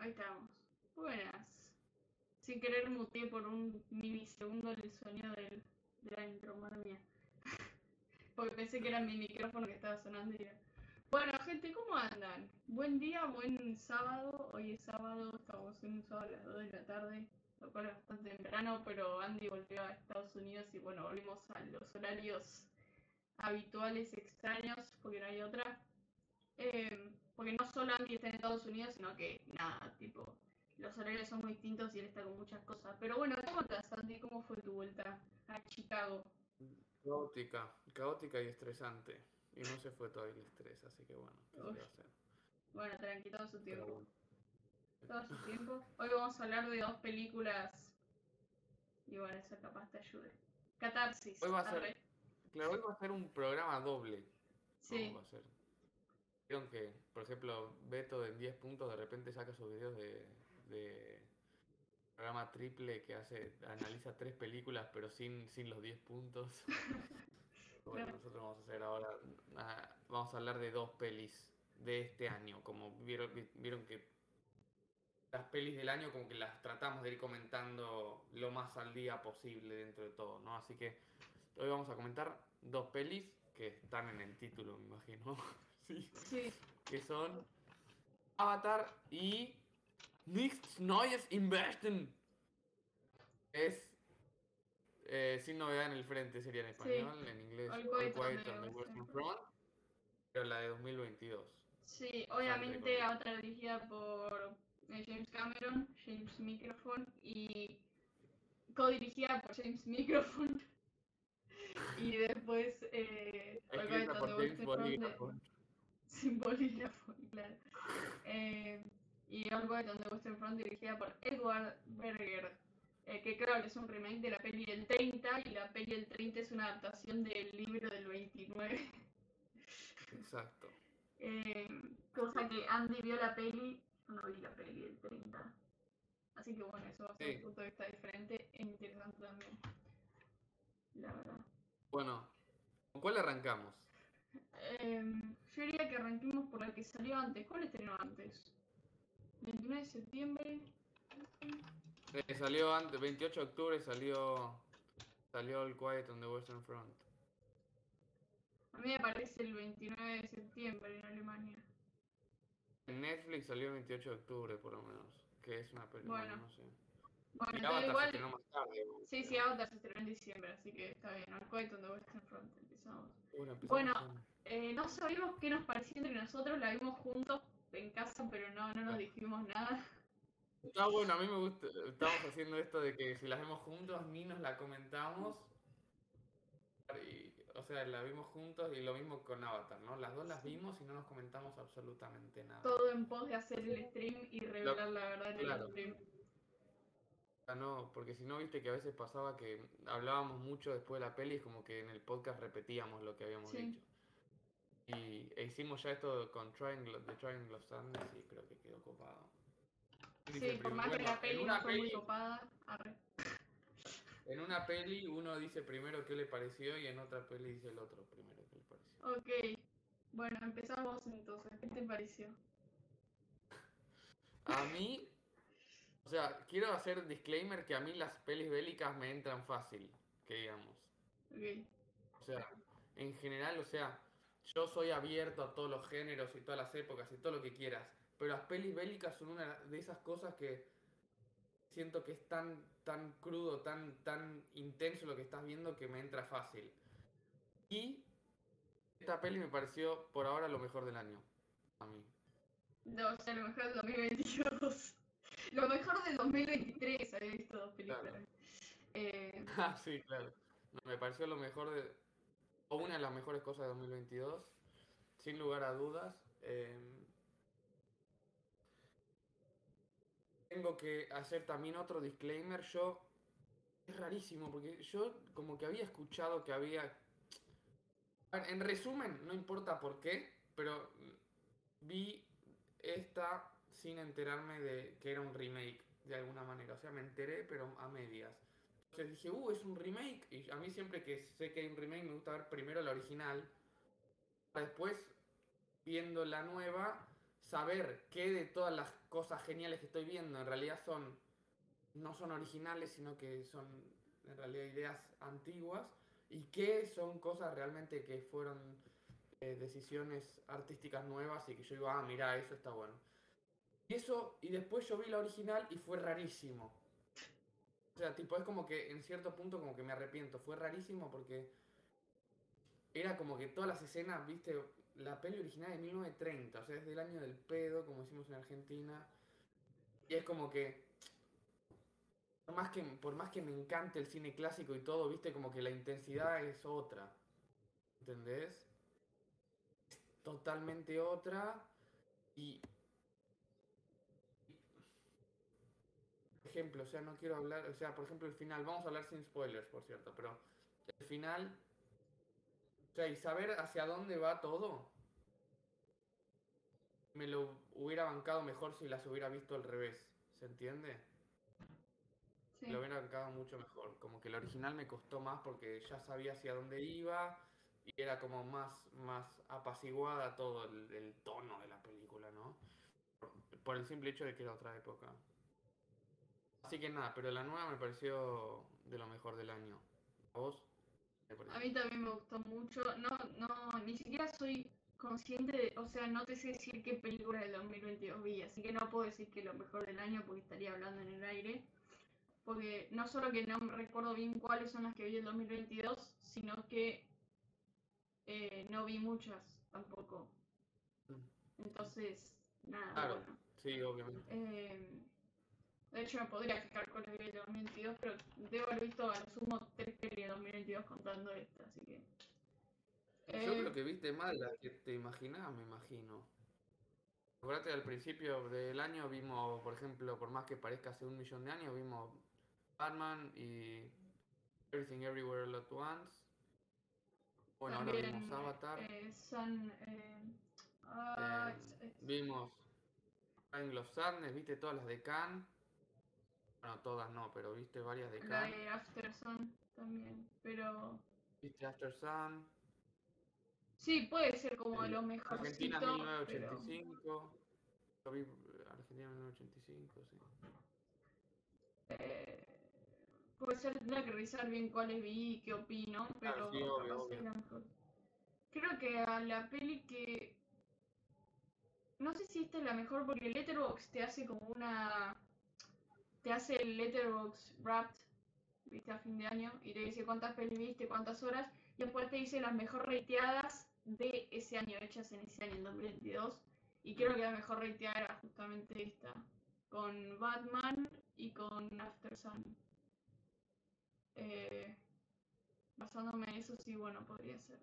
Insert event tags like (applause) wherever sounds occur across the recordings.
Ahí estamos. Buenas. Sin querer muteé por un milisegundo el sonido del, de la intro, mía. (laughs) Porque pensé que era mi micrófono que estaba sonando y. Bueno, gente, ¿cómo andan? Buen día, buen sábado. Hoy es sábado, estamos en un sábado a las 2 de la tarde, lo cual es bastante temprano, pero Andy volvió a Estados Unidos y bueno, volvimos a los horarios habituales extraños, porque no hay otra. Eh, porque no solo Andy está en Estados Unidos, sino que nada, tipo, los horarios son muy distintos y él está con muchas cosas. Pero bueno, ¿cómo estás, Andy? ¿Cómo fue tu vuelta a Chicago? Caótica, caótica y estresante. Y no se fue todo el estrés, así que bueno, ¿qué se Uf. puede hacer? Bueno, tranqui, todo su tiempo. bueno. Todo su tiempo. Hoy vamos a hablar de dos películas. Y bueno, eso capaz te ayude. Catarsis. Hoy va a ser-. Claro, hoy va a ser un programa doble. Sí. ¿no? Va a ser. Vieron que, por ejemplo, Beto en 10 puntos de repente saca sus videos de, de programa triple que hace, analiza tres películas pero sin, sin los 10 puntos. (laughs) Bueno, nosotros vamos a hacer ahora, ah, vamos a hablar de dos pelis de este año. Como vieron, vi- vieron que las pelis del año como que las tratamos de ir comentando lo más al día posible dentro de todo, ¿no? Así que hoy vamos a comentar dos pelis que están en el título, me imagino. Sí. Sí. Que son Avatar y Nichts Neues im Westen. Es eh, sin novedad en el frente sería en Sí. español, en inglés All Quiet on the Western Front, pero la de 2022. Sí, obviamente otra dirigida por eh, James Cameron, James Microphone, y co-dirigida por James Microphone. (laughs) y después eh, All Quiet on the Western Front claro. Eh, y All on the Western Front dirigida por Edward Berger, eh, que creo que es un remake de la peli del 30 y la peli del 30 es una adaptación del libro del 29. Exacto. Eh, cosa que Andy vio la peli, yo no vi la peli del 30. Así que bueno, eso va a ser Sí. un punto de vista diferente e interesante también. La verdad. Bueno, ¿con cuál arrancamos? Eh, yo diría que arranquemos por la que salió antes. ¿Cuál estrenó antes? 29 de septiembre. Eh, salió antes, 28 de octubre salió salió All Quiet on the Western Front. A mí me parece el 29 de septiembre en Alemania. En Netflix salió el 28 de octubre por lo menos, que es una película, Bueno. no sé. Bueno, se igual. estrenó más tarde. Sí, sí, Avatar se estrenó en diciembre, así que está bien. Al Quiet on the Western Front empezamos. Bueno, empezamos Bueno, con- Eh, no sabíamos qué nos parecía entre nosotros, la vimos juntos en casa, pero no, no nos dijimos nada. Está bueno, a mí me gusta, estamos haciendo esto de que si las vemos juntos ni nos la comentamos. Y, o sea, la vimos juntos y lo mismo con Avatar, ¿no? Las dos las vimos y no nos comentamos absolutamente nada. Todo en pos de hacer el stream y revelar la verdad en claro. el stream. No, porque si no, viste que a veces pasaba que hablábamos mucho después de la peli, es como que en el podcast repetíamos lo que habíamos Sí. dicho. Y e hicimos ya esto con Triangle, The Triangle of Sadness y creo que quedó copado. Dice Sí, por más que la peli no fue muy copada. arre. En una peli uno dice primero qué le pareció y en otra peli dice el otro primero qué le pareció. Ok, bueno, empezamos entonces. ¿Qué te pareció? A mí, o sea, quiero hacer disclaimer que a mí las pelis bélicas me entran fácil, que digamos. Ok, O sea, en general, o sea, yo soy abierto a todos los géneros y todas las épocas y todo lo que quieras, pero las pelis bélicas son una de esas cosas que siento que es tan, tan crudo, tan, tan intenso lo que estás viendo que me entra fácil. Y esta peli me pareció por ahora lo mejor del año. A mí. no, o sea, lo mejor del 2022. Lo mejor del 2023, había visto dos películas. Claro. Eh, (laughs) Ah, sí, claro. No, me pareció lo mejor de. O una de las mejores cosas de 2022. Sin lugar a dudas. Eh, tengo que hacer también otro disclaimer. Yo. Es rarísimo, porque yo como que había escuchado que había. En resumen, no importa por qué, pero vi esta sin enterarme de que era un remake de alguna manera. O sea, me enteré, pero a medias. Entonces dije, uh, es un remake. Y a mí siempre que sé que hay un remake me gusta ver primero la original. Para después, viendo la nueva, saber qué de todas las cosas geniales que estoy viendo en realidad son no son originales, sino que son en realidad ideas antiguas y qué son cosas realmente que fueron eh, decisiones artísticas nuevas y que yo digo, ah, mira, eso está bueno. Y eso, y después yo vi la original y fue rarísimo. O sea, tipo, es como que en cierto punto como que me arrepiento. Fue rarísimo porque era como que todas las escenas, viste, la peli original de 1930, o sea, es del año del pedo, como decimos en Argentina. Y es como que por más que, por más que me encante el cine clásico y todo, viste, como que la intensidad es otra. ¿Entendés? Totalmente otra. Y. ejemplo, o sea, no quiero hablar. O sea, por ejemplo, el final. Vamos a hablar sin spoilers, por cierto, pero. El final. O sea, y saber hacia dónde va todo. Me lo hubiera bancado mejor si las hubiera visto al revés. ¿Se entiende? Lo hubiera bancado mucho mejor. Como que el original me costó más porque ya sabía hacia dónde iba y era como más, más apaciguada todo el, tono de la película, ¿no? Por, el simple hecho de que era otra época. Así que nada, pero la nueva me pareció de lo mejor del año. ¿A vos? A mí también me gustó mucho. No, no, ni siquiera soy consciente de, o sea, no te sé decir qué película del 2022 vi, así que no puedo decir que lo mejor del año porque estaría hablando en el aire. Porque no solo que no recuerdo bien cuáles son las que vi en 2022, sino que eh, no vi muchas tampoco. Mm. Entonces, nada. Claro, sí, obviamente. Eh, de hecho, me podría fijar con la de 2022, pero debo haber visto a lo sumo tres pelis de 2022 contando esta, así que. Yo creo eh, que viste mal la que te imaginabas, me imagino. Acuérdate, al principio del año vimos, por ejemplo, por más que parezca hace un millón de años, vimos Batman y Everything Everywhere All At Once. Bueno, ahora vimos Avatar. Eh, eh, uh, vimos Los Sadness, viste todas las de Khan. Bueno, todas no, pero viste varias de Khan. La de After Sun también, pero... Viste After Sun. Sí, puede ser como lo mejor. Argentina 1985. Yo vi Argentina 1985, sí. Eh, puede ser, tendría que revisar bien cuáles vi y qué opino, pero Creo que a la peli que. No sé si esta es la mejor porque el Letterbox te hace como una. Te hace el Letterbox Wrapped, viste, a fin de año, y te dice cuántas pelis viste, cuántas horas, y después te dice las mejor rateadas de ese año, hechas en ese año, en 2022. Y creo que la mejor rateada era justamente esta, con Batman y con After Sun. Eh, basándome en eso, sí, bueno, podría ser.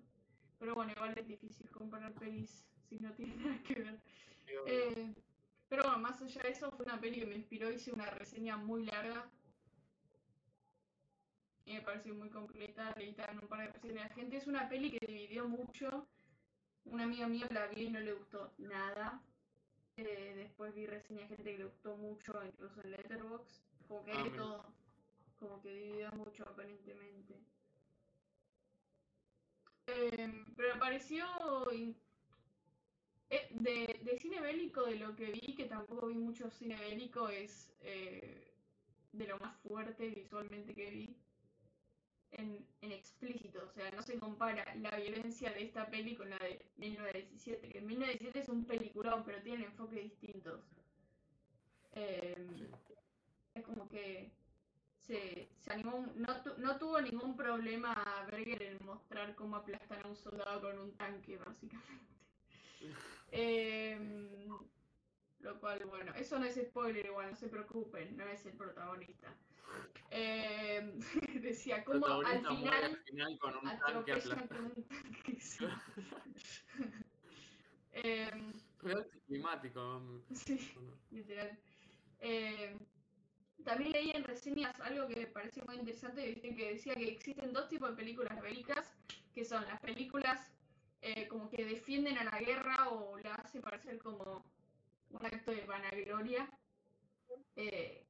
Pero bueno, igual es difícil comparar pelis si no tiene nada que ver. Eh, pero bueno, más allá de eso, fue una peli que me inspiró. Hice una reseña muy larga. Y me pareció muy completa. Leí también un par de reseñas la gente. Es una peli que dividió mucho. Un amigo mío la vi y no le gustó nada. Eh, después vi reseñas de gente que le gustó mucho, incluso en Letterboxd. Como que hay ah, todo como que dividió mucho aparentemente. Em, pero me pareció eh, de, cine bélico, de lo que vi, que tampoco vi mucho cine bélico, es eh, de lo más fuerte visualmente que vi. En, en, explícito, o sea, no se compara la violencia de esta peli con la de 1917, que 1917 es un peliculón, pero tiene enfoques distintos. Em, es como que se, animó, no, no, tuvo ningún problema Berger en mostrar cómo aplastan a un soldado con un tanque, básicamente. Em, lo cual, bueno, eso no es spoiler igual, no se preocupen, no es el protagonista. Em, (laughs) decía, como al final, al final con un tanque con un tanque. (laughs) Em, climático. Sí, literal. Eh, también leí en reseñas algo que me pareció muy interesante, que decía que existen dos tipos de películas bélicas, que son las películas eh, como que defienden a la guerra o la hacen parecer como un acto de vanagloria. Eh,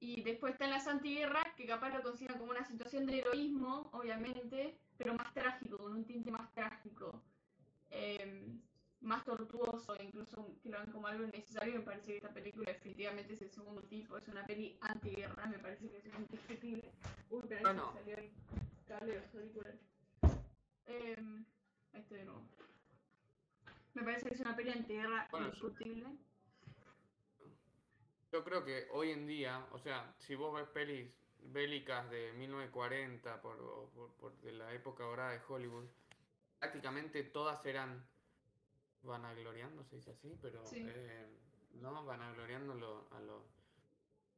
y después están las antiguerras, que capaz lo consideran como una situación de heroísmo, obviamente, pero más trágico, con un tinte más trágico, eh, más tortuoso incluso que lo ven como algo innecesario, me parece que esta película definitivamente es el segundo tipo, es una peli antiguerra, me parece que es indiscutible. Uy, pero ahí Bueno. se salió el cable de los auriculares. Nuevo. Me parece que es una peli antiguerra Bueno, indiscutible. Yo creo que hoy en día, o sea, si vos ves pelis bélicas de 1940 por, por, por de la época dorada de Hollywood, prácticamente todas eran vanagloriando, se dice así, pero Sí. eh, no vanagloriando lo- a, lo-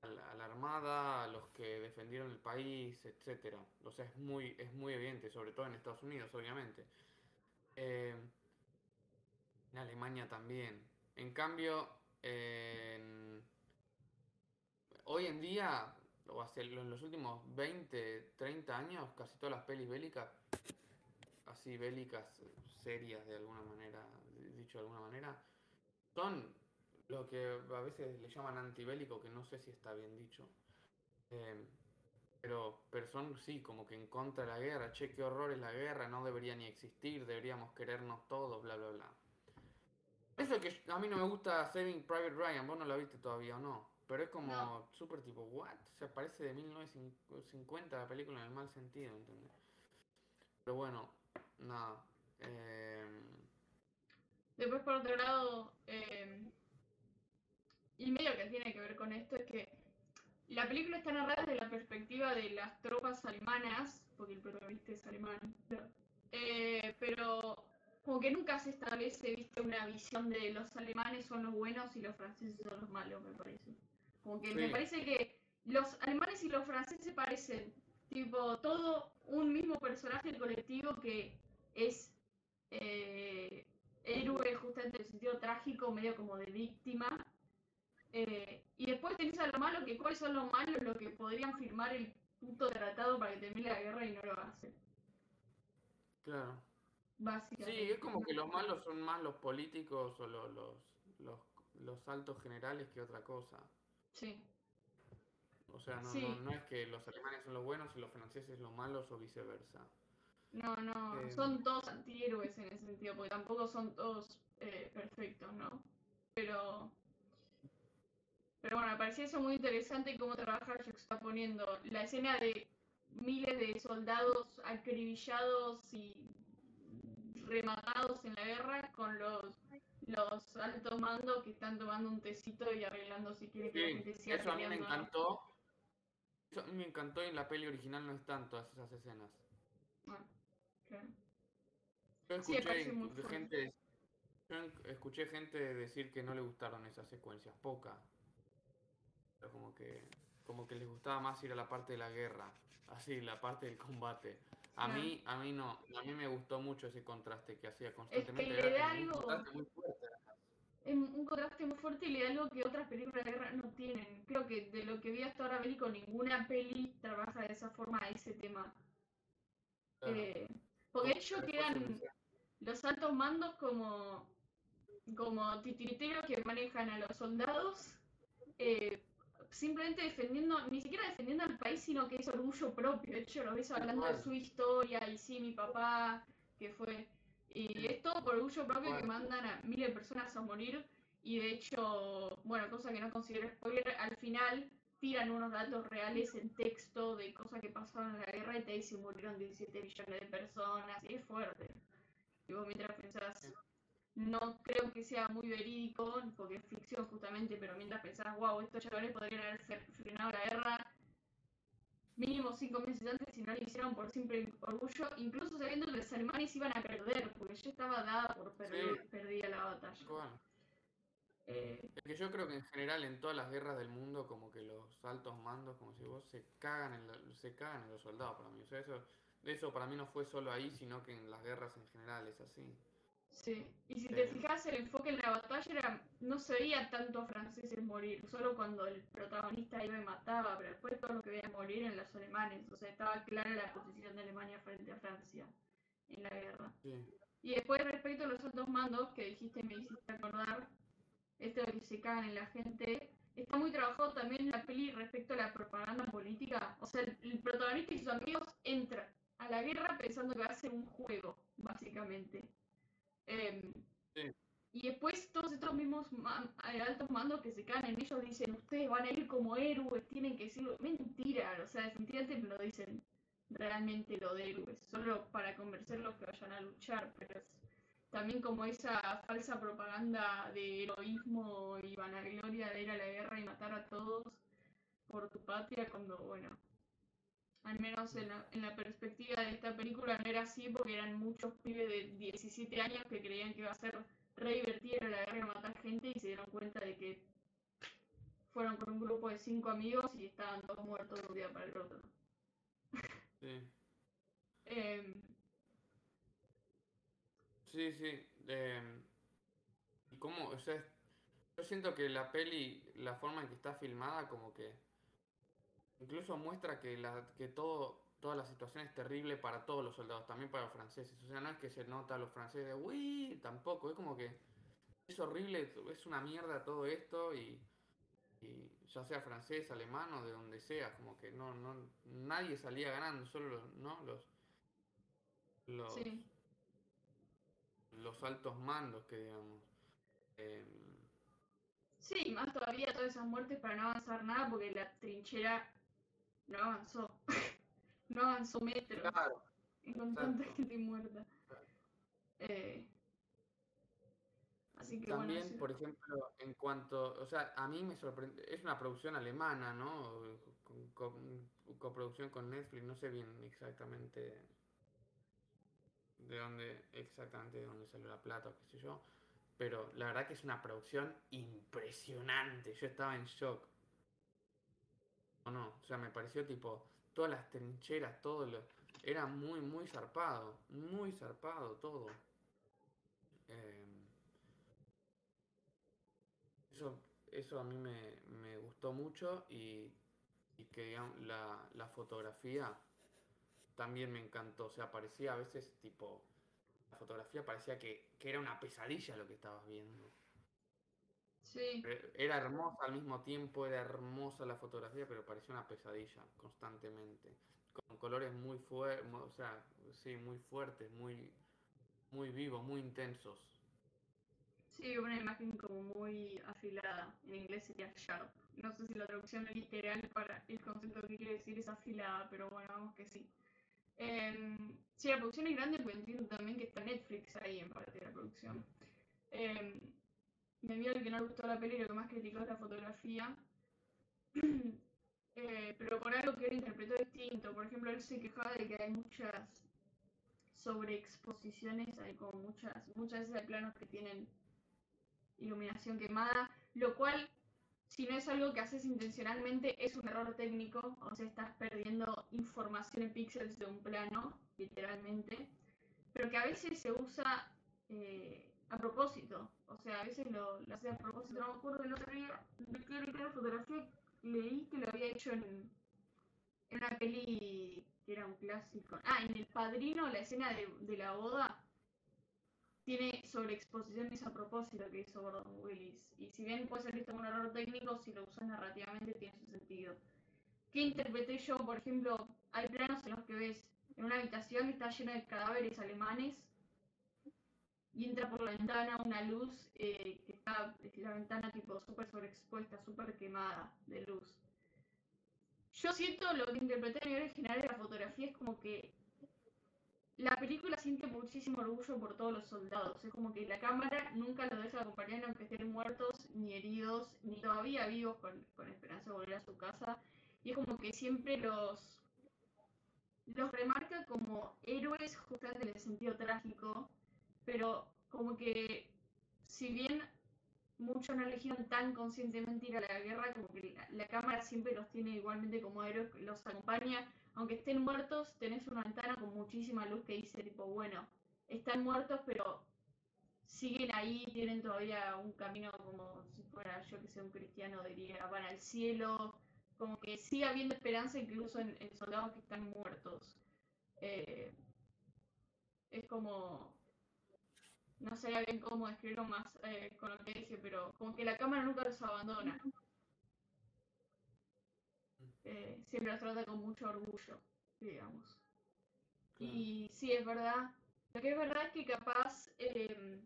a la, a la armada, a los que defendieron el país, etcétera. O sea, es muy, es muy evidente, sobre todo en Estados Unidos, obviamente. Eh, en Alemania también. En cambio, hoy en día, o hace en los últimos 20, 30 años, casi todas las pelis bélicas, así bélicas, serias de alguna manera, dicho de alguna manera, son lo que a veces le llaman antibélico, que no sé si está bien dicho. Eh, pero, pero son, sí, como que en contra de la guerra. Che, qué horror es la guerra, no debería ni existir, deberíamos querernos todos, bla, bla, bla. Eso que a mí no me gusta Saving Private Ryan, vos no la viste todavía o no. Pero es como No. súper tipo, ¿what? O sea, parece de 1950 la película en el mal sentido, ¿entendés? Pero bueno, nada. em, Después, por otro lado, eh, y medio que tiene que ver con esto, es que la película está narrada desde la perspectiva de las tropas alemanas, porque el protagonista es alemán, eh, pero como que nunca se establece, viste, una visión de los alemanes son los buenos y los franceses son los malos, me parece. Como que me parece que los alemanes y los franceses parecen, tipo, todo un mismo personaje colectivo que es eh, héroe justamente en el sentido trágico, medio como de víctima. Eh, y después tenés a lo malo, que cuáles son los malos, lo que podrían firmar el puto tratado para que termine la guerra y no lo hacen. claro. Básicamente. Sí, es como que los malos son más los políticos o lo- los, los, los altos generales que otra cosa. Sí, O sea, no, Sí. no, no es que los alemanes son los buenos y los franceses los malos o viceversa. no, no, Eh, son todos antihéroes en ese sentido, porque tampoco son todos eh, perfectos, ¿no? Pero, pero bueno, me parecía eso muy interesante cómo trabaja poniendo la escena de miles de soldados acribillados y rematados en la guerra con los, los altos mandos que están tomando un tecito y arreglando si quieren que la Sí, gente siga eso a mí me encantó. Eso a mí me encantó y en la peli original no están todas esas escenas. Ah, claro. Yo escuché gente, yo escuché gente decir que no le gustaron esas secuencias, poca. Pero como que, como que les gustaba más ir a la parte de la guerra, así, la parte del combate. A Claro. mí, a mí no, a mí me gustó mucho ese contraste que hacía constantemente. le era da como un algo- contraste muy fuerte. Es un contraste muy fuerte y le da algo que otras películas de guerra no tienen. Creo que de lo que vi hasta ahora bélico, ninguna peli trabaja de esa forma ese tema. Claro. Eh, porque ellos que quedan los altos mandos como, como titiriteros que manejan a los soldados, eh, simplemente defendiendo, ni siquiera defendiendo al país, sino que es orgullo propio. De hecho, lo ves hablando de su historia, y sí, mi papá, que fue. Y es todo por orgullo propio que mandan a miles de personas a morir. Y de hecho, bueno, cosa que no considero spoiler, al final tiran unos datos reales en texto de cosas que pasaron en la guerra y te dicen murieron 17 millones de personas. Y es fuerte. Y vos mientras pensás, no creo que sea muy verídico, porque es ficción justamente, pero mientras pensás, wow, estos chavales podrían haber fre- frenado la guerra mínimo cinco meses antes si no lo hicieron por simple orgullo, incluso sabiendo que los alemanes iban a perder, porque ya estaba dada por perder, Sí. perdida la batalla. Bueno, Eh, es que yo creo que en general en todas las guerras del mundo como que los altos mandos, como si vos, se cagan en, la- se cagan en los soldados para mí. O sea, eso, eso para mí no fue solo ahí, sino que en las guerras en general es así. Sí, y si te Eh. fijas, el enfoque en la batalla era, no se veía tanto a franceses morir, solo cuando el protagonista iba y mataba, pero después todo lo que veía morir en los alemanes, o sea, estaba clara la posición de Alemania frente a Francia en la guerra. Sí. Y después respecto a los altos mandos que dijiste me hiciste acordar, esto de que se cagan en la gente, está muy trabajado también en la peli respecto a la propaganda política. O sea, el, el protagonista y sus amigos entran a la guerra pensando que va a ser un juego, básicamente. Em, Sí. Y después todos estos mismos eh, altos mandos que se caen en ellos dicen, ustedes van a ir como héroes, tienen que decirlo. Mentira, o sea, definitivamente no dicen realmente lo de héroes, solo para convencerlos que vayan a luchar, pero es también como esa falsa propaganda de heroísmo y vanagloria de ir a la guerra y matar a todos por tu patria, cuando, bueno, al menos en la, en la, perspectiva de esta película no era así porque eran muchos pibes de 17 años que creían que iba a ser re divertido la guerra y matar gente y se dieron cuenta de que fueron con un grupo de cinco amigos y estaban todos muertos de un día para el otro. Sí. (laughs) eh, sí, sí. Eh, ¿Y cómo? O sea, yo siento que la peli, la forma en que está filmada, como que incluso muestra que, la, que todo, toda la situación es terrible para todos los soldados, también para los franceses. O sea, no es que se nota a los franceses de, uy, tampoco, es como que es horrible, es una mierda todo esto y, y ya sea francés, alemán o de donde sea, como que no, no, nadie salía ganando, solo los, ¿no? los, los, sí. los altos mandos que digamos. Eh, Sí, más todavía todas esas muertes para no avanzar nada porque la trinchera no avanzó. (laughs) no avanzó metros. claro, Y con tanta gente muerta. Eh, así que También, bueno, sí. por ejemplo, en cuanto, o sea, a mí me sorprende, es una producción alemana, ¿no? Con, con- coproducción con Netflix, no sé bien exactamente de dónde, exactamente de dónde salió la plata o qué sé yo, pero la verdad que es una producción impresionante, yo estaba en shock. O no, o sea, me pareció tipo, todas las trincheras, todo lo, era muy, muy zarpado, muy zarpado todo. Em, eso, eso a mí me, me gustó mucho y, y que digamos, la, la fotografía también me encantó. O sea, parecía a veces tipo. La fotografía parecía que, que era una pesadilla lo que estabas viendo. Sí, Pero Era hermosa al mismo tiempo, era hermosa la fotografía, pero parecía una pesadilla constantemente. Con colores muy fuertes, o sea, sí, muy fuertes, muy, muy vivos, muy intensos. sí, una imagen como muy afilada. En inglés sería sharp. No sé si la traducción literal para el concepto que quiere decir es afilada, pero bueno, vamos que sí. Em, sí, la producción es grande, pero entiendo también que está Netflix ahí en parte de la producción. Em, me envió el que no le gustó la peli lo que más criticó es la fotografía. (clears throat) Eh, pero por algo que él interpretó distinto. Por ejemplo, él se quejaba de que hay muchas sobreexposiciones, hay como muchas, muchas veces hay planos que tienen iluminación quemada, lo cual, si no es algo que haces intencionalmente, es un error técnico, o sea, estás perdiendo información en píxeles de un plano, literalmente, pero que a veces se usa eh, a propósito, o sea, a veces lo, lo hace a propósito, no me acuerdo del otro día de qué era la fotografía, leí que lo había hecho en, en una peli que era un clásico. Ah, en El Padrino, la escena de, de la boda tiene sobreexposiciones a propósito que hizo Gordon Willis. Y si bien puede ser visto como un error técnico, si lo usas narrativamente tiene su sentido. ¿Qué interpreté yo? Por ejemplo, hay planos en los que ves en una habitación que está llena de cadáveres alemanes y entra por la ventana una luz eh, que está, la ventana tipo súper sobreexpuesta, súper quemada de luz. Yo siento lo que interpreté a nivel original de la fotografía es como que la película siente muchísimo orgullo por todos los soldados. Es como que la cámara nunca los deja acompañar aunque estén muertos, ni heridos, ni todavía vivos con, con esperanza de volver a su casa. Y es como que siempre los, los remarca como héroes justamente en el sentido trágico, pero como que si bien muchos no eligieron tan conscientemente ir a la guerra, como que la, cámara siempre los tiene igualmente como héroes, los acompaña, aunque estén muertos, tenés una ventana con muchísima luz que dice tipo, bueno, están muertos, pero siguen ahí, tienen todavía un camino como si fuera, yo que sé, un cristiano diría, van al cielo, como que sigue habiendo esperanza incluso en, en soldados que están muertos. Eh, es como, no sé bien cómo describirlo más eh, con lo que dije, pero como que la cámara nunca los abandona. Eh, siempre los trata con mucho orgullo, digamos. Y sí, es verdad. Lo que es verdad es que capaz eh,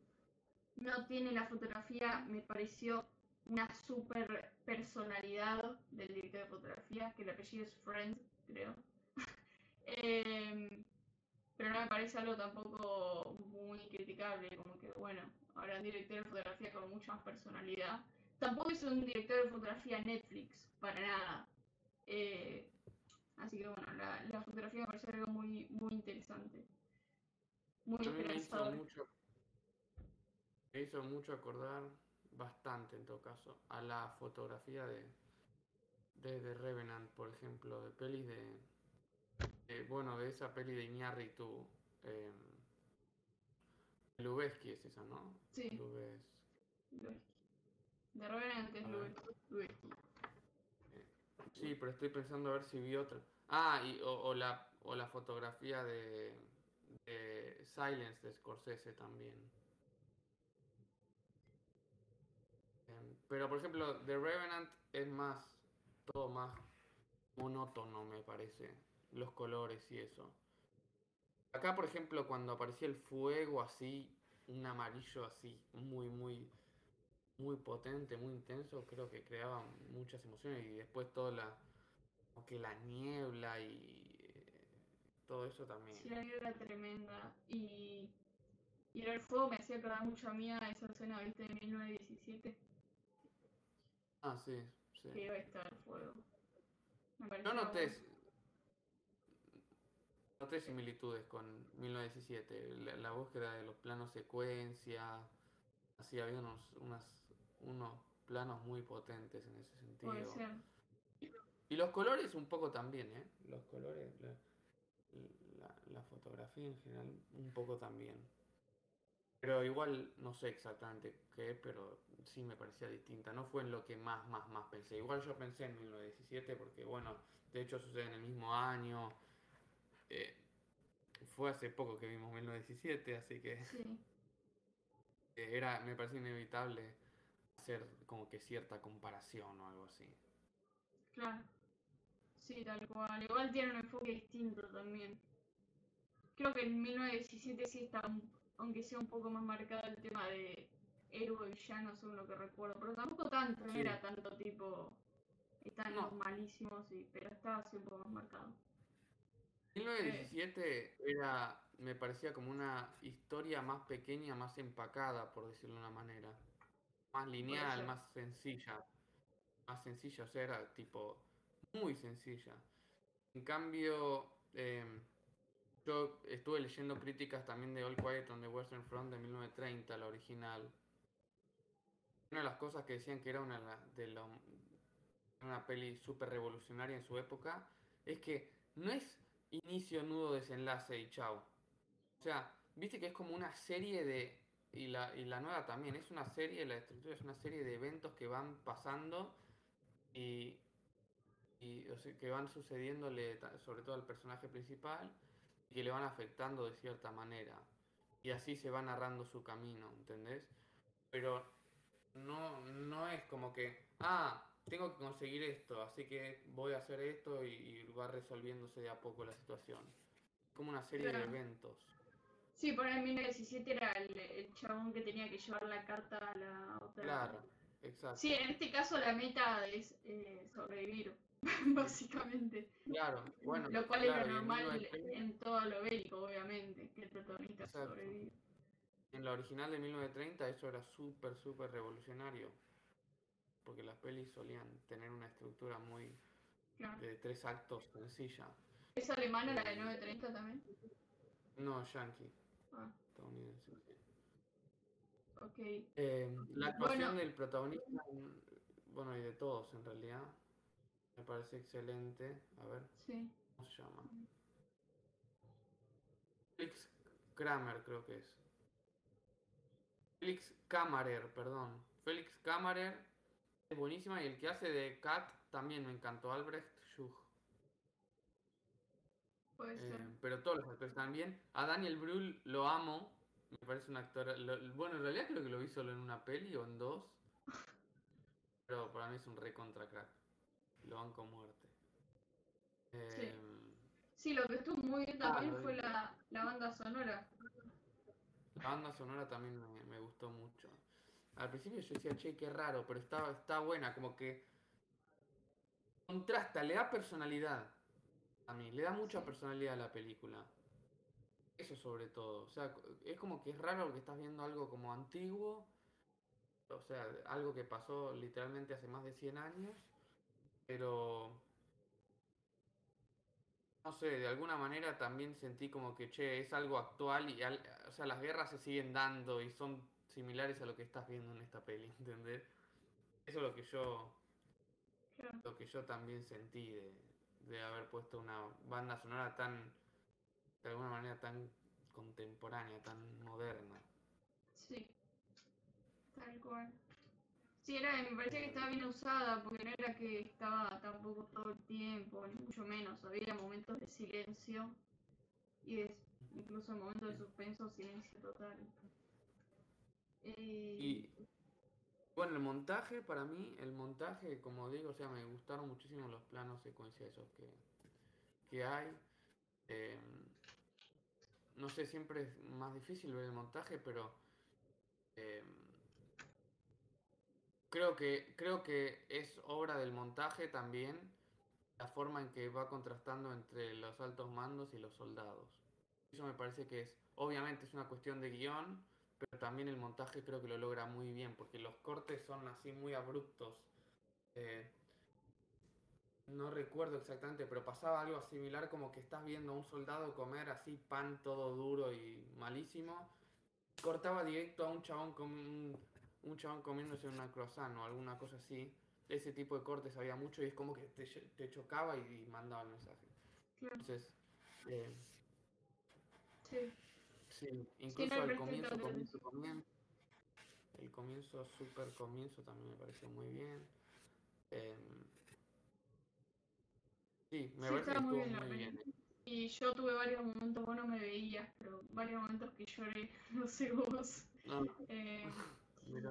no tiene la fotografía, me pareció una super personalidad del director de fotografía, que el apellido es Friend, creo. (laughs) Em, pero no me parece algo tampoco muy criticable, como que bueno, ahora un director de fotografía con mucha más personalidad. Tampoco es un director de fotografía Netflix, para nada. Eh, así que bueno, la, la, fotografía me parece algo muy, muy interesante. Muy esperanzador. Me hizo mucho acordar bastante en todo caso a la fotografía de, de, Revenant, por ejemplo, de pelis de, bueno, de esa peli de Iñárritu, eh, Lubeski es esa, ¿no? Sí. Lubes... De Revenant es Lubeski. Eh, sí, pero estoy pensando a ver si vi otra. Ah, y, o, la, o la fotografía de, de Silence de Scorsese también. Pero por ejemplo, The Revenant es más, todo más monótono, me parece. Los colores y eso. Acá, por ejemplo, cuando aparecía el fuego así, un amarillo así, muy, muy, muy potente, muy intenso, creo que creaba muchas emociones. Y después toda la, como que la niebla y eh, todo eso también. Sí, la niebla tremenda. Y, y el fuego me hacía acordar mucho a mí a esa escena, viste, de 1917 Ah, sí, sí. Que estar el fuego. No noté, noté similitudes con 1917. La, la, búsqueda de los planos secuencia. Así había unos, unas, unos planos muy potentes en ese sentido. Puede ser. Y los colores un poco también, ¿eh? Los colores, la, la fotografía en general un poco también. Pero igual no sé exactamente qué, pero sí me parecía distinta. No fue en lo que más, más, más pensé. Igual yo pensé en 1917 porque, bueno, de hecho sucede en el mismo año. Eh, fue hace poco que vimos 1917, así que sí. era, me parecía inevitable hacer como que cierta comparación o algo así. Claro. Sí, tal cual. Igual tiene un enfoque distinto también. Creo que en 1917 sí está aunque sea un poco más marcado el tema de héroe y villano, según lo que recuerdo, pero tampoco tanto, no era tanto tipo, están malísimos, pero estaba así un poco más marcado. 1917 era, me parecía como una historia más pequeña, más empacada, por decirlo de una manera. Más lineal, más sencilla. Más sencilla, o sea, era tipo muy sencilla. En cambio, eh, yo estuve leyendo críticas también de All Quiet on the Western Front de 1930, la original. Una de las cosas que decían que era una de una peli súper revolucionaria en su época es que no es inicio, nudo, desenlace y chao. O sea, viste que es como una serie de. Y la, y la nueva también, es una serie, la estructura es una serie de eventos que van pasando y, y que van sucediéndole sobre todo al personaje principal que le van afectando de cierta manera. Y así se va narrando su camino, ¿entendés? Pero no, no es como que, ah, tengo que conseguir esto, así que voy a hacer esto y, va resolviéndose de a poco la situación. Como una serie de eventos. Sí, por en 1917 era el, chabón que tenía que llevar la carta a la otra. Claro, exacto. Sí, en este caso la meta es eh, sobrevivir. (laughs) básicamente. Claro, bueno. Lo cual es lo normal en, todo lo bélico, obviamente, que el protagonista sobrevive. En la original de 1930 eso era súper, súper revolucionario. Porque las pelis solían tener una estructura muy de tres actos sencilla. ¿Es alemana la de 1930 eh, también? No, yankee. Ah. Estadounidense. Ok. Eh, la actuación del protagonista, bueno, y de todos en realidad, me parece excelente. A ver. Sí. ¿Cómo se llama? Felix Kramer, creo que es. Felix Kamarer, perdón. Felix Kamarer es buenísima y el que hace de Kat también me encantó. Albrecht Schuch. Puede eh, ser. Pero todos los actores están bien. A Daniel Brühl lo amo. Me parece un actor. bueno, en realidad creo que lo vi solo en una peli o en dos. (laughs) Pero para mí es un re contra crack. Lo banco muerte. Sí. Em, sí. lo que estuvo muy bien también fue la, la, banda sonora. La banda sonora también me, me gustó mucho. Al principio yo decía, che, qué raro, pero está, está buena, como que contrasta, le da personalidad a mí, le da mucha personalidad a la película. Eso sobre todo, o sea, es como que es raro porque estás viendo algo como antiguo, o sea, algo que pasó literalmente hace más de 100 años, pero no sé, de alguna manera también sentí como que, che, es algo actual y, al- o sea, las guerras se siguen dando y son similares a lo que estás viendo en esta peli, (laughs) ¿entendés? Eso es lo que yo, lo que yo también sentí de, de haber puesto una banda sonora tan, de alguna manera tan contemporánea, tan moderna. Sí. Tal cual. Sí, era, me parecía que estaba bien usada, porque no era que estaba tampoco todo el tiempo, ni mucho menos. Había momentos de silencio y de- incluso momentos de suspenso, silencio total. Eh, Y bueno, el montaje, para mí, el montaje, como digo, o sea, me gustaron muchísimo los planos secuencia esos que, que hay. Eh, no sé, siempre es más difícil ver el montaje, pero eh, creo que, creo que es obra del montaje también la forma en que va contrastando entre los altos mandos y los soldados. Eso me parece que es, obviamente es una cuestión de guion, pero también el montaje creo que lo logra muy bien, porque los cortes son así muy abruptos. Eh, no recuerdo exactamente, pero pasaba algo similar como que estás viendo a un soldado comer así pan todo duro y malísimo. Cortaba directo a un chabón con un, un chabón comiéndose una croissant o alguna cosa así. Ese tipo de cortes había mucho y es como que te, te chocaba y, mandaba el mensaje. Entonces, eh, sí. Sí, incluso no, el comienzo, comienzo, comienzo. El comienzo, super comienzo también me pareció muy bien. Eh, sí, me Sí, parece que muy bien muy bien. Y yo tuve varios momentos, vos no me veías, pero varios momentos que lloré, (laughs) no sé vos. (laughs) Eh, (laughs) mira,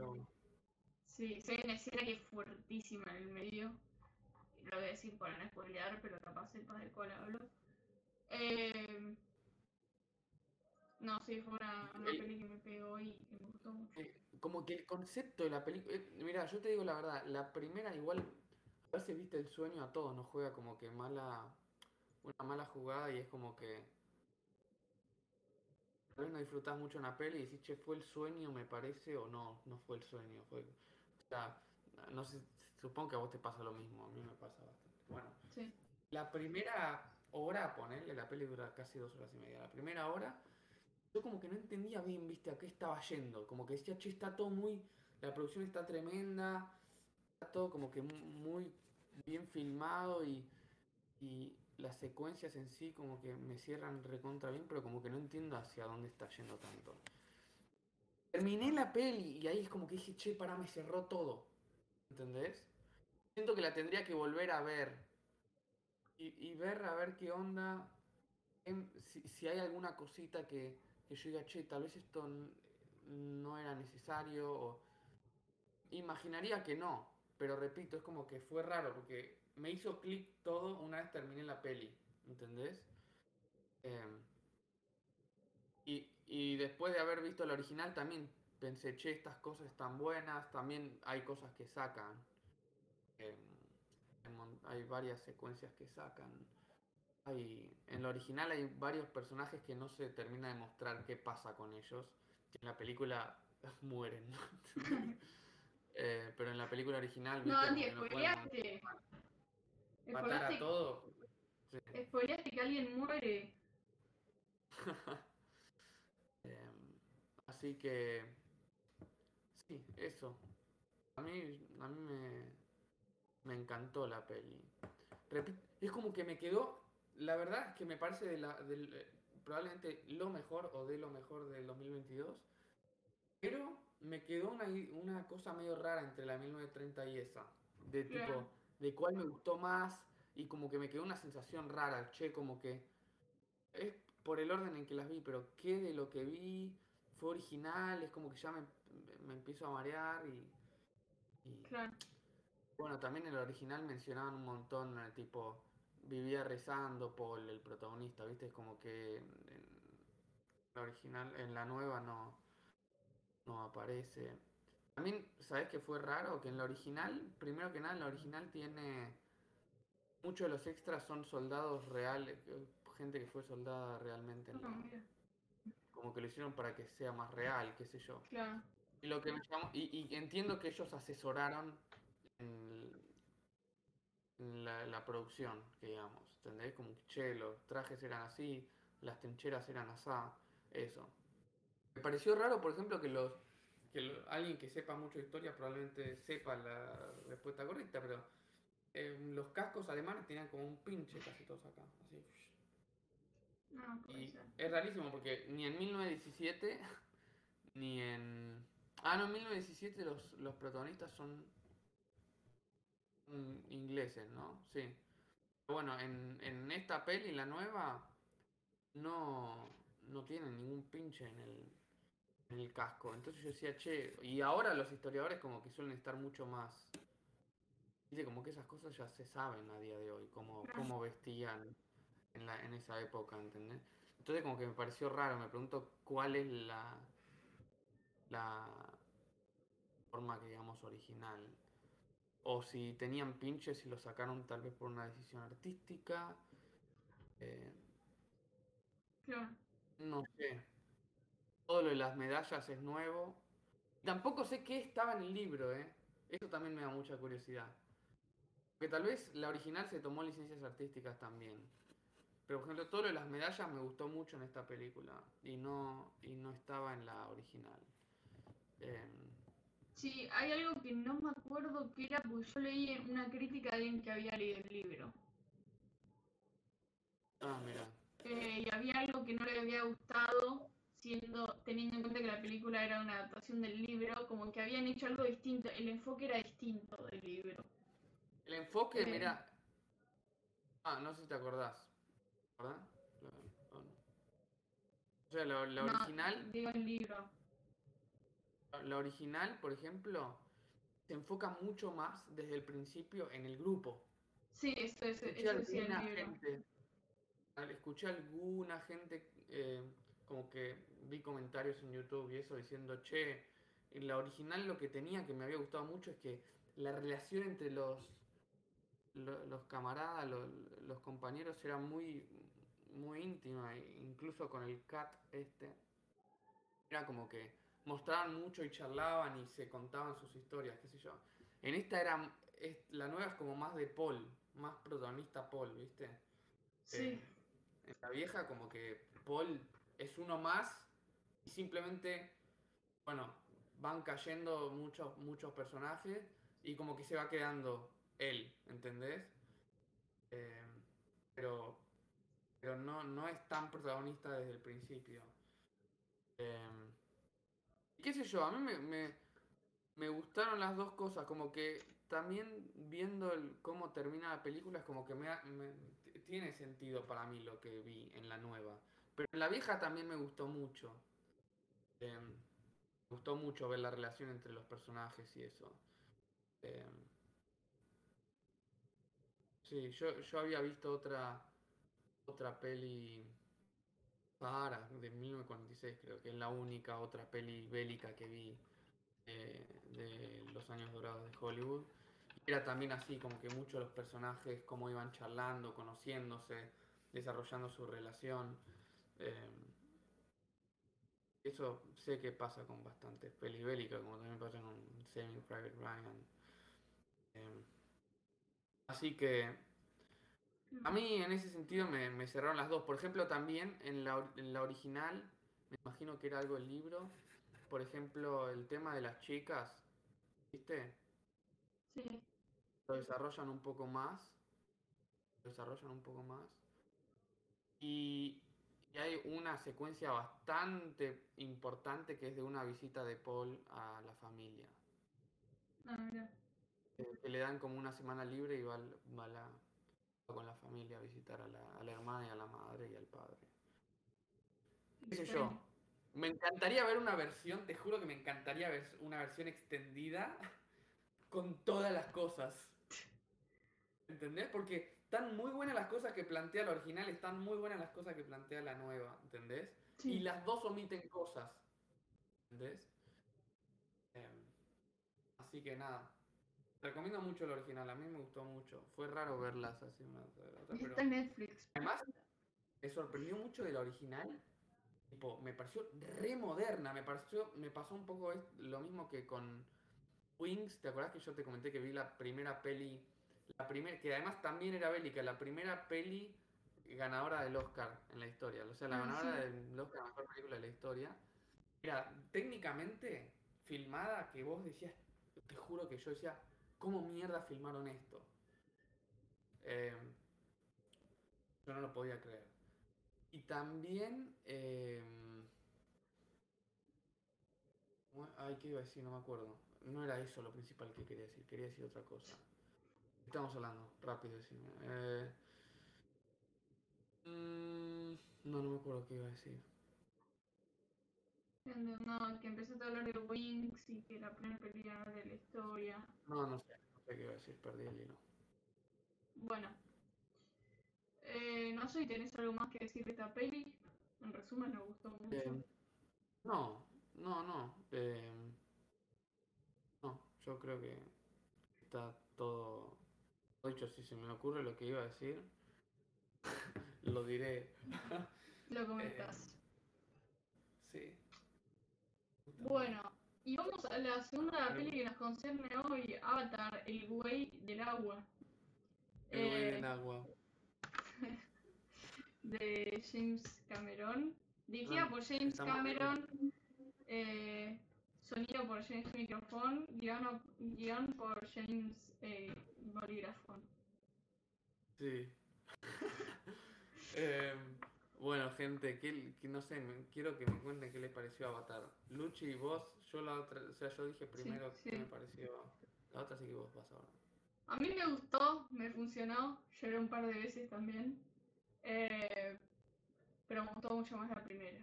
sí, hay una escena que es fuertísima en el medio. Lo voy a decir para no spoilear, pero capaz sepas de cuál hablo. Eh, no, sí, fue una, una El- peli que me pegó y que me gustó mucho. eh, como que el concepto de la película. eh, mira, yo te digo la verdad, la primera igual. A veces viste el sueño a todos, nos juega como que mala. Una mala jugada y es como que. Tal vez no disfrutás mucho una peli y decís, che, fue el sueño, me parece, o no, no fue el sueño. Fue... O sea, no sé, supongo que a vos te pasa lo mismo, a mí me pasa bastante. Bueno, Sí, la primera hora, ponerle, la peli dura casi dos horas y media. La primera hora, yo como que no entendía bien, viste, a qué estaba yendo. Como que decía, che, está todo muy. La producción está tremenda, está todo como que mu- muy bien filmado y, y las secuencias en sí como que me cierran recontra bien, pero como que no entiendo hacia dónde está yendo tanto. Terminé la peli y ahí es como que dije, che, para, me cerró todo. ¿Entendés? Siento que la tendría que volver a ver y, y ver a ver qué onda, em, si, si hay alguna cosita que, que yo diga, che, tal vez esto no era necesario, imaginaría que no, pero repito, es como que fue raro, porque me hizo clic todo una vez terminé la peli, ¿entendés? Em, y, y después de haber visto la original también pensé, che, estas cosas están buenas, también hay cosas que sacan. em, hay varias secuencias que sacan. Hay, en la original hay varios personajes que no se termina de mostrar qué pasa con ellos. en la película (laughs) mueren. ¿no? (laughs) Eh, pero en la película original, No, Andy, no spoileaste. matar a Spoileaste, todo. Sí. spoileaste que alguien muere. (laughs) Em, así que sí, eso. A mí, a mí me, me encantó la peli. Es como que me quedó, la verdad es que me parece de la, eh, probablemente lo mejor o de lo mejor del 2022. Pero me quedó una, una cosa medio rara entre la 1930 y esa. De tipo, de cuál me gustó más y como que me quedó una sensación rara, che, como que es por el orden en que las vi, pero qué de lo que vi fue original, es como que ya me, me empiezo a marear y, y- Claro. bueno, también en el original mencionaban un montón, tipo, vivía rezando Paul, el protagonista, ¿viste? Es como que en, La original, en la nueva no, no aparece. También, ¿sabes qué fue raro? Que en la original, primero que nada, en la original tiene. Muchos de los extras son soldados reales, eh, gente que fue soldada realmente. En la- como que lo hicieron para que sea más real, qué sé yo. Claro. Y lo que me llamó- y, y entiendo que ellos asesoraron en la, la producción, que digamos, ¿entendés? Como que, che, los trajes eran así, las trincheras eran asá, eso. Me pareció raro, por ejemplo, que los que lo- alguien que sepa mucho historia probablemente sepa la respuesta correcta, pero eh, los cascos alemanes tenían como un pinche casi todos acá, así. No, puede Y es rarísimo porque ni en 1917 ni en. Ah, no, en 1917 los, los protagonistas son ingleses, ¿no? Sí. Bueno, en, en esta peli, la nueva, no, no tienen ningún pinche en el, en el casco. Entonces yo decía, che, y ahora los historiadores como que suelen estar mucho más... Dice, como que esas cosas ya se saben a día de hoy, Claro. cómo vestían en, la, en esa época, ¿entendés? Entonces como que me pareció raro, me pregunto cuál es la, la forma que digamos original. O si tenían pinches y lo sacaron tal vez por una decisión artística. eh, Claro. no sé. Todo lo de las medallas es nuevo. Tampoco sé qué estaba en el libro, ¿eh? Eso también me da mucha curiosidad. Porque tal vez la original se tomó licencias artísticas también. Pero por ejemplo, todo lo de las medallas me gustó mucho en esta película. Y no, y no estaba en la original. Em, Sí, hay algo que no me acuerdo qué era, porque yo leí una crítica de alguien que había leído el libro. ah, mira. Eh, y había algo que no le había gustado, siendo, teniendo en cuenta que la película era una adaptación del libro, como que habían hecho algo distinto, el enfoque era distinto del libro. El enfoque, Eh. mira. Ah, no sé si te acordás. ¿Verdad? Lo- o sea, la, la No, original. Digo el libro. La original, por ejemplo, se enfoca mucho más desde el principio en el grupo. Sí, eso, Escuché eso decía el alguna libro. escuché alguna gente, eh, como que vi comentarios en YouTube y eso diciendo, che, en la original lo que tenía que me había gustado mucho es que la relación entre los, lo- los, camaradas, lo- los, compañeros era muy, muy íntima, e incluso con el cat este. Era como que mostraban mucho y charlaban y se contaban sus historias, qué sé yo. En esta era, es- la nueva es como más de Paul, más protagonista Paul, ¿viste? Sí, Eh, en la vieja como que Paul es uno más y simplemente, bueno, van cayendo muchos, muchos personajes y como que se va quedando él, ¿entendés? Eh, pero pero no, no es tan protagonista desde el principio. Eh, qué sé yo, a mí me, me, gustaron las dos cosas, como que también viendo cómo termina la película es como que me, tiene sentido para mí lo que vi en la nueva. Pero en la vieja también me gustó mucho. Eh, me gustó mucho ver la relación entre los personajes y eso. Eh, sí, yo, yo había visto otra otra peli Sahara de 1946 creo que es la única otra peli bélica que vi eh, de los años dorados de Hollywood. Era también así como que muchos de los personajes cómo iban charlando conociéndose desarrollando su relación eh, eso sé que pasa con bastantes pelis bélicas como también pasa con Saving Private Ryan Eh, así que a mí en ese sentido me, me cerraron las dos. Por ejemplo, también en la, en la original, me imagino que era algo del libro. Por ejemplo, el tema de las chicas, ¿viste? sí. Lo desarrollan un poco más. Lo desarrollan un poco más. Y, y hay una secuencia bastante importante que es de una visita de Paul a la familia. Ah, mira. Que le dan como una semana libre y va, va la- con la familia a visitar a la, a la hermana y a la madre y al padre. ¿Qué sé yo? Me encantaría ver una versión, te juro que me encantaría ver una versión extendida (laughs) con todas las cosas. ¿Entendés? Porque están muy buenas las cosas que plantea la original, están muy buenas las cosas que plantea la nueva, ¿entendés? Sí. Y las dos omiten cosas. ¿Entendés? Em, así que nada. Recomiendo mucho el original, a mí me gustó mucho. Fue raro verlas así una la otra, Y pero está en Netflix. además me sorprendió mucho de la original. Tipo, me pareció re moderna, me pareció, me pasó un poco lo mismo que con Wings, ¿te acordás que yo te comenté que vi la primera peli, la primera, que además también era bélica, la primera peli ganadora del Oscar en la historia, o sea, la Ah, ganadora sí. del Oscar a mejor película de la historia, era técnicamente filmada que vos decías, te juro que yo decía, ¿cómo mierda filmaron esto? Eh, yo no lo podía creer. Y también. eh, ay, ¿qué iba a decir? No me acuerdo. No era eso lo principal que quería decir. Quería decir otra cosa. Estamos hablando. Rápido. Eh, mm, no, no me acuerdo qué iba a decir. No, que empezaste a hablar de Wings y que la primera película de historia. No, no sé. No sé qué iba a decir. Perdí el hilo. Bueno. Eh, no sé si tenés algo más que decir de esta peli. En resumen, me gustó mucho. Eh, no, no, no. eh, no, yo creo que está todo todo dicho. Si se me ocurre lo que iba a decir, (laughs) lo diré. Lo (laughs) comentas. Sí. Bueno, y vamos a la segunda peli que nos concierne hoy, Avatar, el güey del agua. El güey Eh, del agua. (laughs) de James Cameron. Dirigida Ah, por James Cameron. eh, sonido por James Microphone. Guión, guion por James eh. Sí. (laughs) Em, bueno, gente, que, que no sé, me- quiero que me cuenten qué les pareció Avatar. Luchi y vos, yo la otra, o sea, yo dije primero sí. qué me pareció. La otra sí que vos vas ahora. A mí me gustó, me funcionó. Lloré un par de veces también. eh, pero me gustó mucho más la primera.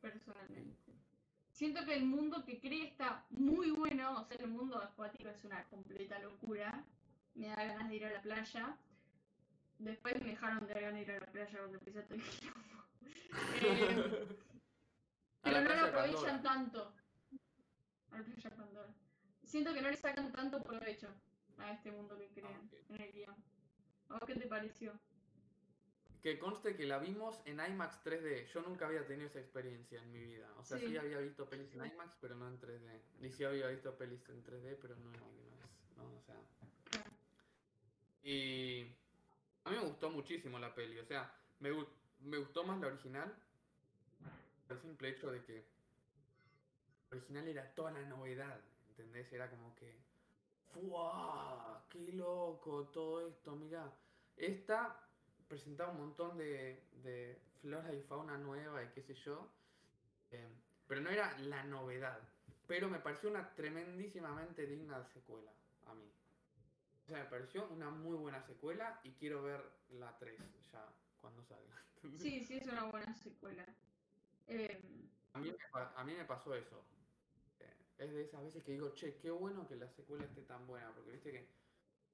Personalmente. Siento que el mundo que cree está muy bueno. O sea, el mundo acuático es una completa locura. Me da ganas de ir a la playa. Después me dejaron de ir a la playa cuando empecé todo el (laughs) quilombo. Eh, pero no lo Pandora. aprovechan tanto. A la playa Pandora. Siento que no le sacan tanto provecho a este mundo que crean ok. en el guion. ¿A vos qué te pareció? Que conste que la vimos en IMAX 3D. Yo nunca había tenido esa experiencia en mi vida. O sea, sí, Sí. había visto pelis en IMAX, pero no en 3D. Y sí había visto pelis en 3D, pero no en IMAX. ¿no? O sea. Y a mí me gustó muchísimo la peli. O sea, me, me gustó más la original. El simple hecho de que la original era toda la novedad. ¿Entendés? Era como que. ¡Fua! ¡Qué loco todo esto! Mirá. Esta presentaba un montón de, de flora y fauna nueva y qué sé yo. eh, pero no era la novedad. Pero me pareció una tremendísimamente digna secuela a mí. O sea, me pareció una muy buena secuela y quiero ver la 3 ya cuando salga. (laughs) Sí, sí, es una buena secuela. Eh, A mí, a mí me pasó eso. Eh, es de esas veces que digo, che, qué bueno que la secuela esté tan buena, porque viste que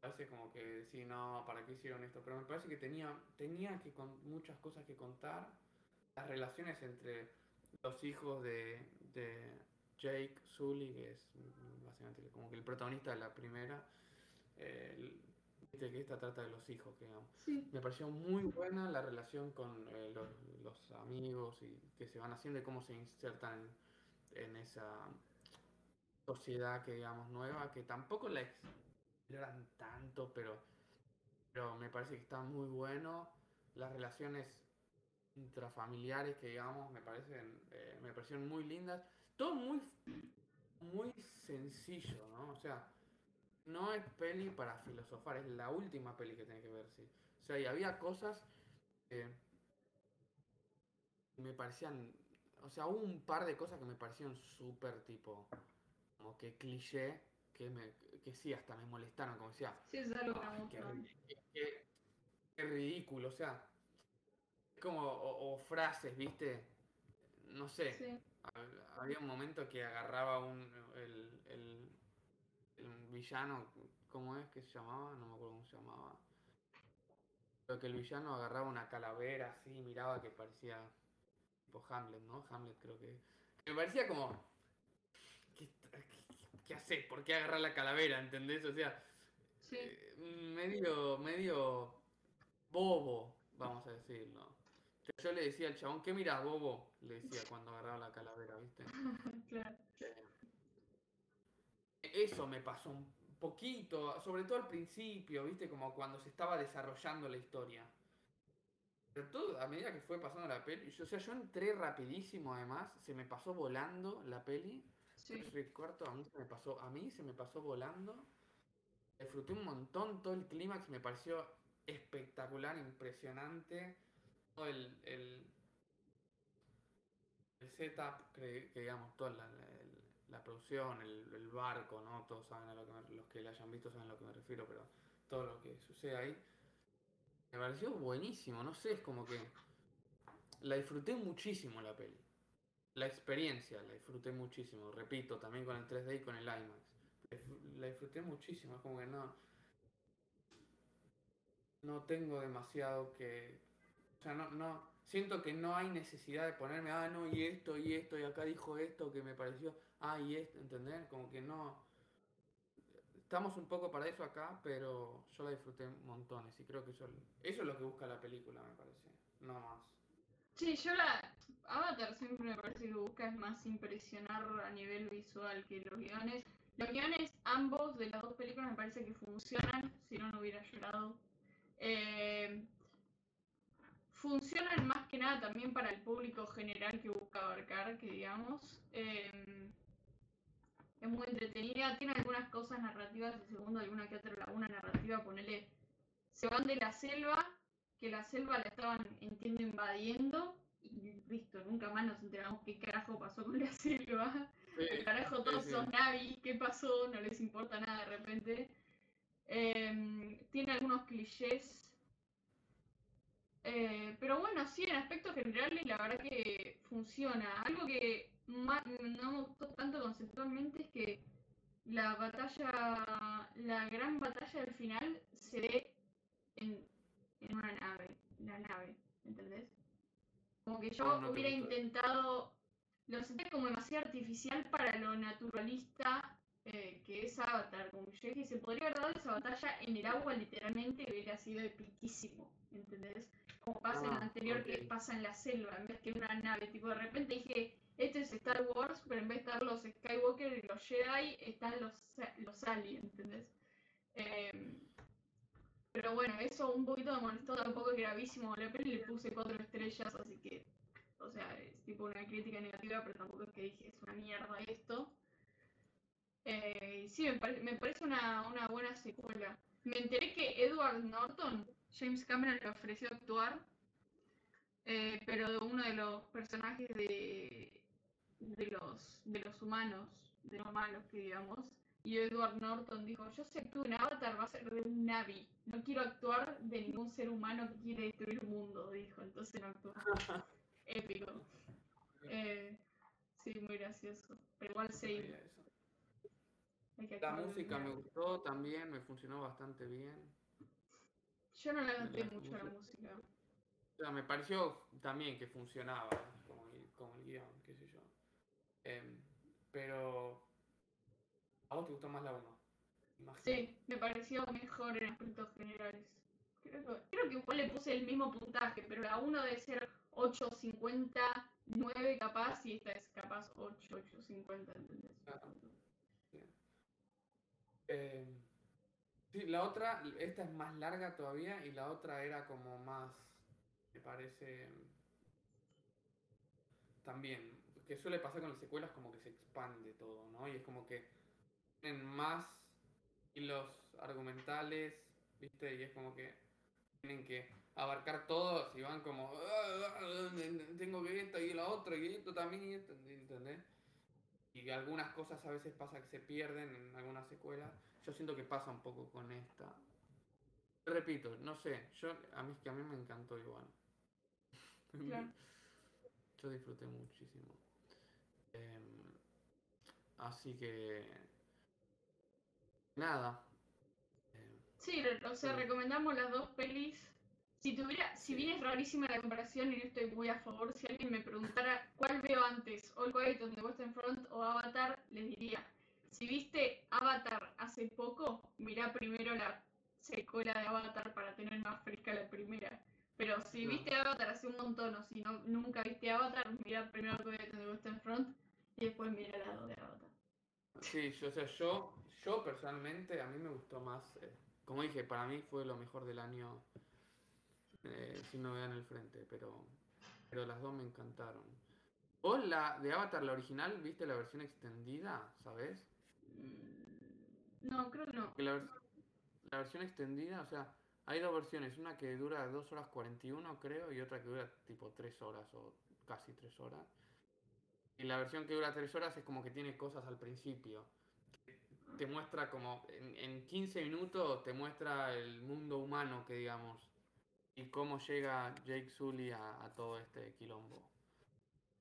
a veces como que decís, no, ¿para qué hicieron esto? Pero me parece que tenía, tenía que con muchas cosas que contar. Las relaciones entre los hijos de, de Jake Sully, que es mm, básicamente como que el protagonista de la primera, eh, que esta trata de los hijos, que sí, Me pareció muy buena la relación con eh, los, los amigos y que se van haciendo y cómo se insertan en, en esa sociedad que digamos nueva, que tampoco la exploran tanto, pero, pero me parece que está muy bueno. Las relaciones intrafamiliares que digamos me parecen eh, me parecieron muy lindas. Todo muy muy sencillo, ¿no? O sea, no es peli para filosofar, es la última peli que tiene que ver, sí. O sea, y había cosas que me parecían, o sea, hubo un par de cosas que me parecieron súper tipo, como que cliché, que, me, que sí, hasta me molestaron, como decía, sí, es algo que me "Ay, qué, qué- qué- qué ridículo, o sea, como, o, o frases, ¿viste? No sé, Sí, hab- había un momento que agarraba un, el, el, el villano, ¿cómo es que se llamaba? No me acuerdo cómo se llamaba. Pero que el villano agarraba una calavera así, miraba que parecía tipo Hamlet, ¿no? Hamlet creo que... que me parecía como... ¿Qué, qué? ¿Por qué agarrar la calavera? ¿Entendés? O sea, Sí. eh, medio, medio bobo, vamos a decirlo. Yo le decía al chabón, ¿qué mirás, bobo? Le decía cuando agarraba la calavera, ¿viste? (laughs) claro. Eso me pasó un poquito, sobre todo al principio, ¿viste? Como cuando se estaba desarrollando la historia. Pero todo, a medida que fue pasando la peli, yo, o sea, yo entré rapidísimo además, se me pasó volando la peli. Sí. Soy cuarto, a mí se me pasó, a mí se me pasó volando. Disfruté un montón, todo el clímax me pareció espectacular, impresionante. Todo el, el, el setup, que, que digamos, toda la, la- el- la producción, el, barco, ¿no? Todos saben a lo que me- los que la hayan visto saben a lo que me refiero, pero todo lo que sucede ahí. Me pareció buenísimo, no sé, es como que la disfruté muchísimo la peli. La experiencia la disfruté muchísimo, repito, también con el 3D y con el IMAX. La disfruté muchísimo, es como que no. No tengo demasiado que. O sea, no, no. Siento que no hay necesidad de ponerme, ah, no, y esto, y esto, y acá dijo esto que me pareció, ah, y esto, ¿entendés? Como que no. Estamos un poco para eso acá, pero yo la disfruté montones y creo que eso, eso es lo que busca la película, me parece. No más. Sí, yo la. Avatar siempre me parece que busca es más impresionar a nivel visual que los guiones. Los guiones, ambos de las dos películas, me parece que funcionan, si no, no hubiera llorado. Eh, funcionan más que nada también para el público general que busca abarcar, que digamos. Eh, es muy entretenida, tiene algunas cosas narrativas, el segundo, alguna que otra laguna narrativa, ponele. Se van de la selva, que la selva la estaban, entiendo, invadiendo, y listo, nunca más nos enteramos qué carajo pasó con la (laughs) selva. El carajo, todos sí. son navis, ¿qué pasó? No les importa nada de repente. Em, tiene algunos clichés. Eh, pero bueno, sí, en aspectos generales la verdad que funciona. Algo que no me gustó tanto conceptualmente es que la batalla, la gran batalla del final se ve en, en una nave, la nave, ¿entendés? Como que yo Ah, no hubiera intentado, lo sentí como demasiado artificial para lo naturalista eh, que es Avatar. Como yo dije, se podría haber dado esa batalla en el agua literalmente y hubiera sido epiquísimo, ¿entendés? Como pasa en la Ah, anterior que pasa en la selva, en vez que en una nave. Tipo, de repente dije, esto es Star Wars, pero en vez de estar los Skywalker y los Jedi, están los, los aliens, ¿entendés? Em, pero bueno, eso un poquito me molestó, tampoco es gravísimo. La peli le puse cuatro estrellas, así que, o sea, es tipo una crítica negativa, pero tampoco es que dije es una mierda esto. Eh, sí, me, pare- me parece una, una buena secuela. Me enteré que Edward Norton, James Cameron le ofreció actuar, eh, pero de uno de los personajes de, de los de los humanos, de los malos que digamos. Y Edward Norton dijo, yo si actúo en Avatar va a ser de un Navi. No quiero actuar de ningún ser humano que quiere destruir el mundo, dijo. Entonces no actuó. (laughs) Épico. Eh, sí, muy gracioso. Pero igual No sí, que La un música me gustó también, me funcionó bastante bien. Yo no le noté La mucho la música-. O sea, me pareció también que funcionaba como el, como el guion, qué sé yo. Em, pero. ¿A vos te gustó más la 1? Sí, me pareció mejor en aspectos generales. Creo que, creo que igual le puse el mismo puntaje, pero la 1 debe ser 8.59 capaz y esta es capaz 8, 8.50, ¿entendés? Claro. Em, sí, la otra, esta es más larga todavía y la otra era como más, me parece, también, que suele pasar con las secuelas como que se expande todo, ¿no? Y es como que tienen más hilos argumentales, ¿viste? Y es como que tienen que abarcar todos y van como, "Ah, ah, tengo que esto y lo otro y esto también y esto, ¿entendés? Y algunas cosas a veces pasa que se pierden en algunas secuelas. Yo siento que pasa un poco con esta. Repito, no sé, yo a mí, que a mí me encantó igual. Claro. (laughs) Yo disfruté muchísimo. Em, así que... Nada. Em, Sí, o sea, recomendamos las dos pelis Si tuviera, si bien es rarísima la comparación y estoy muy a favor, si alguien me preguntara cuál veo antes, All Quiet on the Western Front o Avatar, les diría, si viste Avatar hace poco, mirá primero la secuela de Avatar para tener más fresca la primera. Pero si No. viste Avatar hace un montón o si no, nunca viste Avatar, mirá primero All Quiet on the Western Front y después mira la 2 de Avatar. Sí, yo, o sea, yo, yo personalmente, a mí me gustó más. eh, como dije, para mí fue lo mejor del año. Eh, sin novedad en el frente, pero, pero las dos me encantaron. ¿Vos la de Avatar, la original, viste la versión extendida, sabes? Mm, No, creo que no. Que la, vers- la versión extendida, o sea, hay dos versiones, una que dura 2 horas 41 creo y otra que dura tipo 3 horas o casi 3 horas. Y la versión que dura 3 horas es como que tiene cosas al principio. Te muestra como, en, en 15 minutos te muestra el mundo humano que digamos. Y cómo llega Jake Sully a, a todo este quilombo.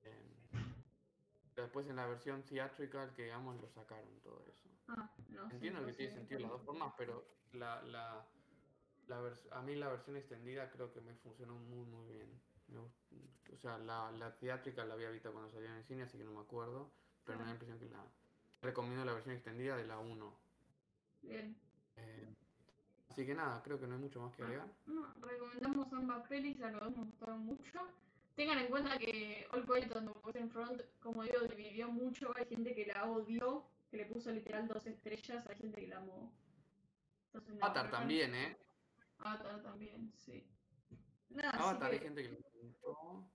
Em, pero después en la versión theatrical que digamos lo sacaron todo eso. Ah, no Entiendo que sé tiene sentido las dos formas, pero la, la, la a mí la versión extendida creo que me funcionó muy muy bien. Me o sea, la, la teátrica la había visto cuando salió en el cine, así que no me acuerdo, pero me da la impresión que la recomiendo la versión extendida de la 1. Bien. Eh, así que nada, creo que no hay mucho más que agregar. No, recomendamos ambas pelis, a los dos nos gustaron mucho. Tengan en cuenta que All Quiet on the Western Front, como digo, dividió mucho. Hay gente que la odió, que le puso literal dos estrellas, hay gente que la amó. Entonces, Avatar también, ¿eh? Avatar también, sí. Nada, Avatar hay que gente que le gustó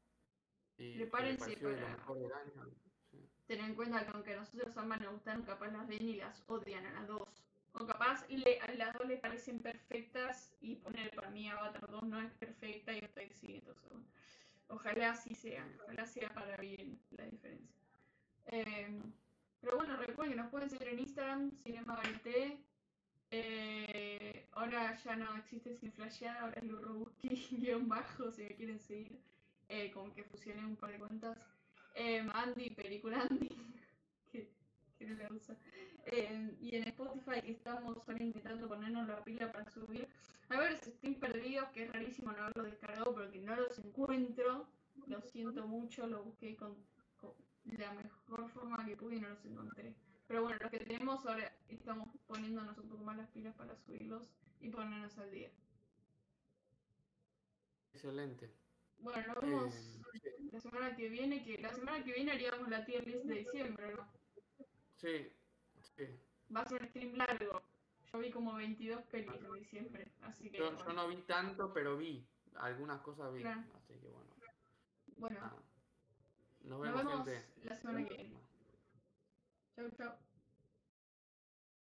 y que Prepárense de lo mejor del año. sí. ten en cuenta que aunque a nosotros ambas nos gustaron, capaz las ven y las odian a las dos. O capaz le- a las dos les parecen perfectas y poner para mí Avatar 2 no es perfecta y hasta sí, entonces bueno, ojalá así sea, ojalá sea para bien la diferencia. Eh, pero bueno, recuerden que nos pueden seguir en Instagram, Cinema Varieté. Eh, ahora ya no existe sin flashear, ahora es Lurobuski guion bajo si me quieren seguir. Eh, como que fusioné un par de cuentas. Eh, Andy, película Andy, (laughs) que, que no la usa. Eh, y en Spotify que estamos ahora intentando ponernos la pila para subir. A ver si estoy perdidos, que es rarísimo no haberlos descargado porque no los encuentro. Lo siento mucho, lo busqué con, con la mejor forma que pude y no los encontré. Pero bueno, los que tenemos ahora estamos poniéndonos un poco más las pilas para subirlos y ponernos al día. Excelente. Bueno, nos vemos Eh, la semana que viene, que la semana que viene haríamos la tier list de diciembre, ¿no? sí, sí. Va a ser un stream largo. Yo vi como 22 pelis en diciembre, así que Yo, no vi tanto, pero vi. Algunas cosas vi. Claro. Así que bueno. Bueno. Nos vemos gente. la semana que viene. Chau, chau.